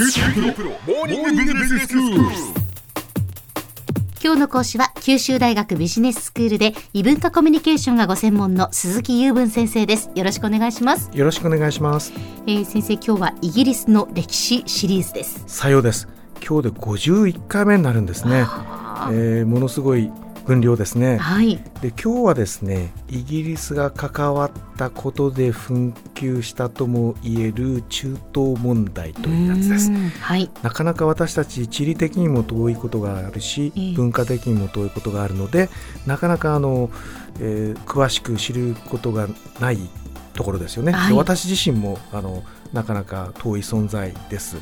今日の講師は九州大学ビジネススクールで異文化コミュニケーションがご専門の鈴木雄文先生ですよろしくお願いします、よろしくお願いします。えー、先生今日はイギリスの歴史シリーズですさようです。今日で51回目になるんですね。えー、ものすごい分量ですね。はいで今日はですね、イギリスが関わったことで紛糾したとも言える中東問題というやつですう。んはいなかなか私たち地理的にも遠いことがあるし、ええ文化的にも遠いことがあるのでなかなかあの、えー詳しく知ることがないところですよね。はいで私自身もあのなかなか遠い存在です。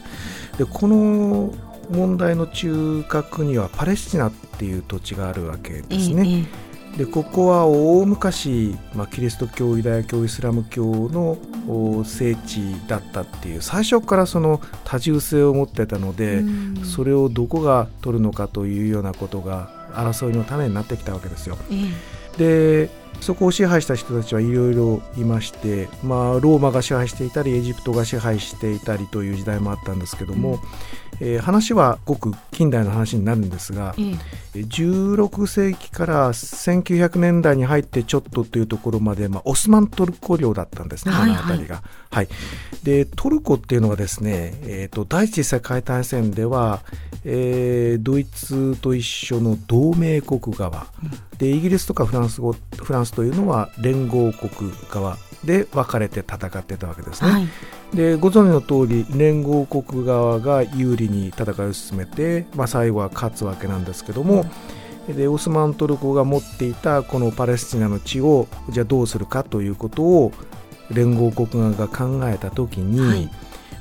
でこの問題の中核にはパレスチナっていう土地があるわけですね。えでここは大昔、まあ、キリスト教ユダヤ教イスラム教のお聖地だったっていう最初からその多重性を持ってたのえで、うんそれをどこが取るのかというようなことが争いの種になってきたわけですよ。えでそこを支配した人たちはいろいろいまして、まあ、ローマが支配していたりエジプトが支配していたりという時代もあったんですけども、えー話はごく近代の話になるんですが、ええ16世紀から1900年代に入ってちょっとというところまで、まあ、オスマントルコ領だったんですね、はいあの辺りが。はい、でトルコっていうのはですね、えー、と第一次世界大戦では、えードイツと一緒の同盟国側、でイギリスとかフランス語フランスというのは連合国側で分かれて戦ってたわけですね。はい。でご存知の通り連合国側が有利に戦いを進めて、まあ、最後は勝つわけなんですけども、でオスマントルコが持っていたこのパレスチナの地をじゃあどうするかということを連合国側が考えた時に、はい。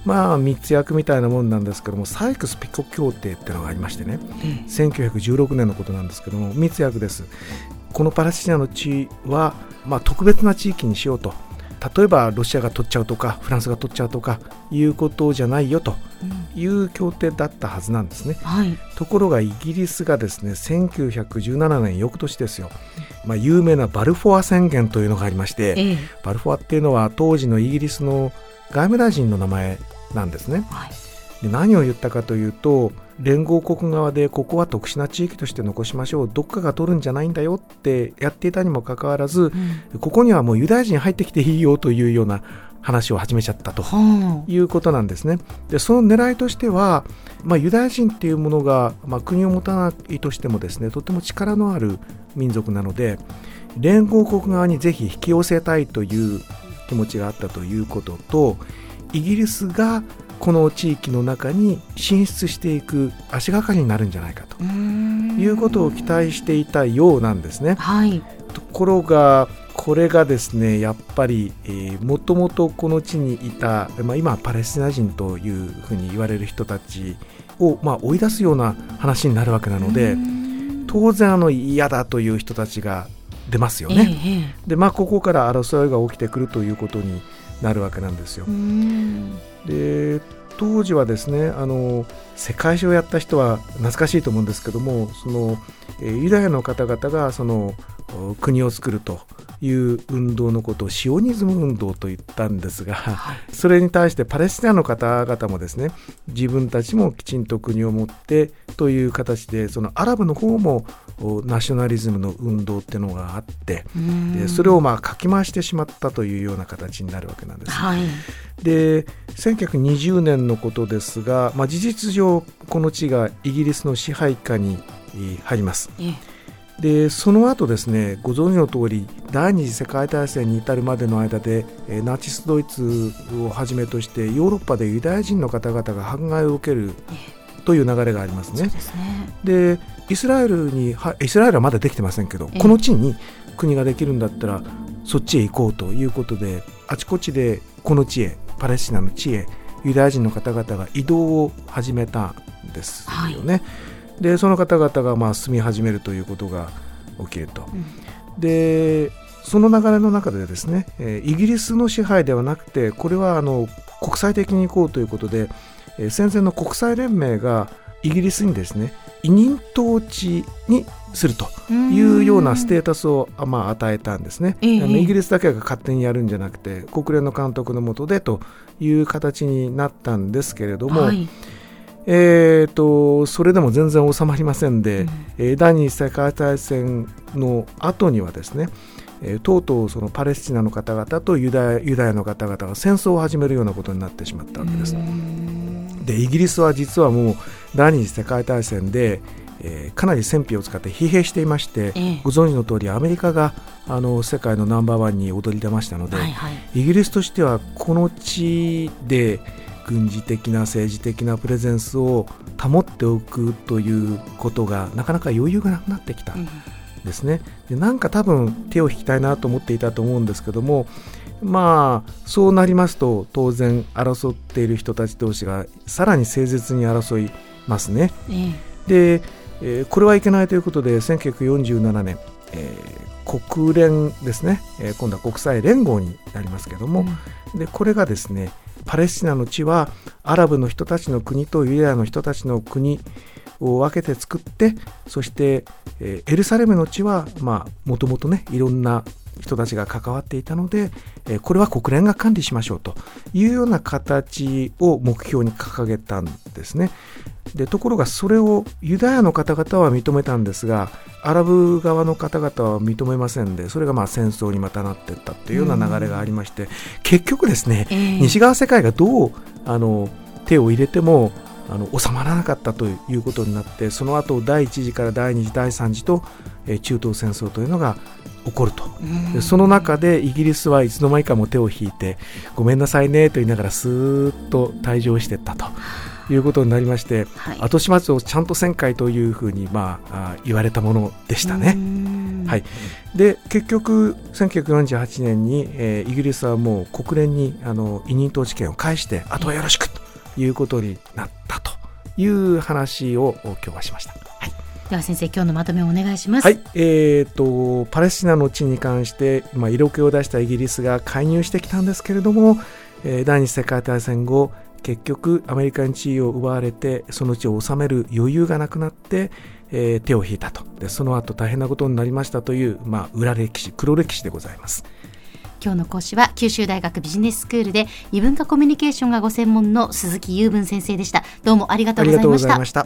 まあ密約みたいなもんなんですけどもサイクス・ピコ協定っていうのがありましてね。ええ。1916年のことなんですけども密約ですこのパレスチナの地は、まあ、特別な地域にしようと。例えばロシアが取っちゃうとかフランスが取っちゃうとかいうことじゃないよとうん。いう協定だったはずなんですね。はい。ところがイギリスがですね1917年翌年ですよ、まあ、有名なバルフォア宣言というのがありましてええ。バルフォアっていうのは当時のイギリスの外務大臣の名前なんですね。はい。で何を言ったかというと連合国側でここは特殊な地域として残しましょう。どっかが取るんじゃないんだよってやっていたにもかかわらずうん。ここにはもうユダヤ人入ってきていいよというような話を始めちゃったとはいうことなんですね。でその狙いとしては、まあ、ユダヤ人っていうものが、まあ、国を持たないとしてもですねとても力のある民族なので連合国側にぜひ引き寄せたいという気持ちがあったということとイギリスがこの地域の中に進出していく足がかりになるんじゃないかということを期待していたようなんですね。はい。ところがこれがですねやっぱりもともとこの地にいた、まあ、今はパレスチナ人というふうに言われる人たちを、まあ、追い出すような話になるわけなのでうん。当然あの嫌だという人たちが出ますよえね。ええ。でまあここから争いが起きてくるということになるわけなんですよで当時はですねあの世界史をやった人は懐かしいと思うんですけどもその、えユダヤの方々がその国を作ると。いう運動のことをシオニズム運動と言ったんですがはい。それに対してパレスチナの方々もですね自分たちもきちんと国を持ってという形でそのアラブの方もおナショナリズムの運動っていうのがあってうん。でそれをまあかき回してしまったというような形になるわけなんです。はい。で1920年のことですが、まあ、事実上この地がイギリスの支配下にえー入ります。ええでその後ですねご存知の通り第二次世界大戦に至るまでの間でえーナチスドイツをはじめとしてヨーロッパでユダヤ人の方々が迫害を受けるという流れがありますね。ですね。でイスラエルにはイスラエルはまだできてませんけどええ。この地に国ができるんだったらそっちへ行こうということであちこちでこの地へパレスチナの地へユダヤ人の方々が移動を始めたんですよね。でその方々がまあ住み始めるということが起きると。うん。でその流れの中でですね、えーイギリスの支配ではなくてこれはあの国際的に行こうということで、えー戦前の国際連盟がイギリスにですね委任統治にするというようなステータスを、あまあ、与えたんですね、ええ。あのイギリスだけが勝手にやるんじゃなくて国連の監督の下でという形になったんですけれども、はいえーと、それでも全然収まりませんで、うん、えー、第二次世界大戦の後にはですね、えー、とうとうそのパレスチナの方々とユダヤユダヤの方々が戦争を始めるようなことになってしまったわけです。でイギリスは実はもう第二次世界大戦で、えー、かなり戦費を使って疲弊していまして、えー、ご存知の通りアメリカがあの世界のナンバーワンに躍り出ましたので、はいはい、イギリスとしてはこの地で軍事的な政治的なプレゼンスを保っておくということがなかなか余裕がなくなってきたんですね。でなんか多分手を引きたいなと思っていたと思うんですけどもまあそうなりますと当然争っている人たち同士がさらに誠実に争いますね。で、えー、これはいけないということで1947年、えー、国連ですね、えー、今度は国際連合になりますけども、うん、でこれがですねパレスチナの地はアラブの人たちの国とユダヤの人たちの国を分けて作ってそして、エルサレムの地はもともとねいろんな人たちが関わっていたので、これは国連が管理しましょうというような形を目標に掲げたんですね。でところがそれをユダヤの方々は認めたんですがアラブ側の方々は認めませんでそれがまあ戦争にまたなっていったというような流れがありまして、結局ですね、えー、西側世界がどうあの手を入れてもあの収まらなかったということになってその後第1次から第2次第3次と、えー、中東戦争というのが起こると。でその中でイギリスはいつの間にかも手を引いてごめんなさいねと言いながらスーッと退場していったと。いうことになりまして、はい、後始末をちゃんと旋回というふうに、まあ、言われたものでしたね。はい、で結局1948年に、えー、イギリスはもう国連にあの委任統治権を返してあとはよろしくということになったという話を今日はしました。はいでは先生今日のまとめをお願いします。はい、えーと、パレスチナの地に関して、まあ、色気を出したイギリスが介入してきたんですけれども、えー、第二次世界大戦後結局アメリカに地位を奪われてその地を治める余裕がなくなって、えー、手を引いたと。でその後大変なことになりましたという、まあ、裏歴史黒歴史でございます。今日の講師は九州大学ビジネススクールで異文化コミュニケーションがご専門の鈴木雄文先生でした。どうもありがとうございました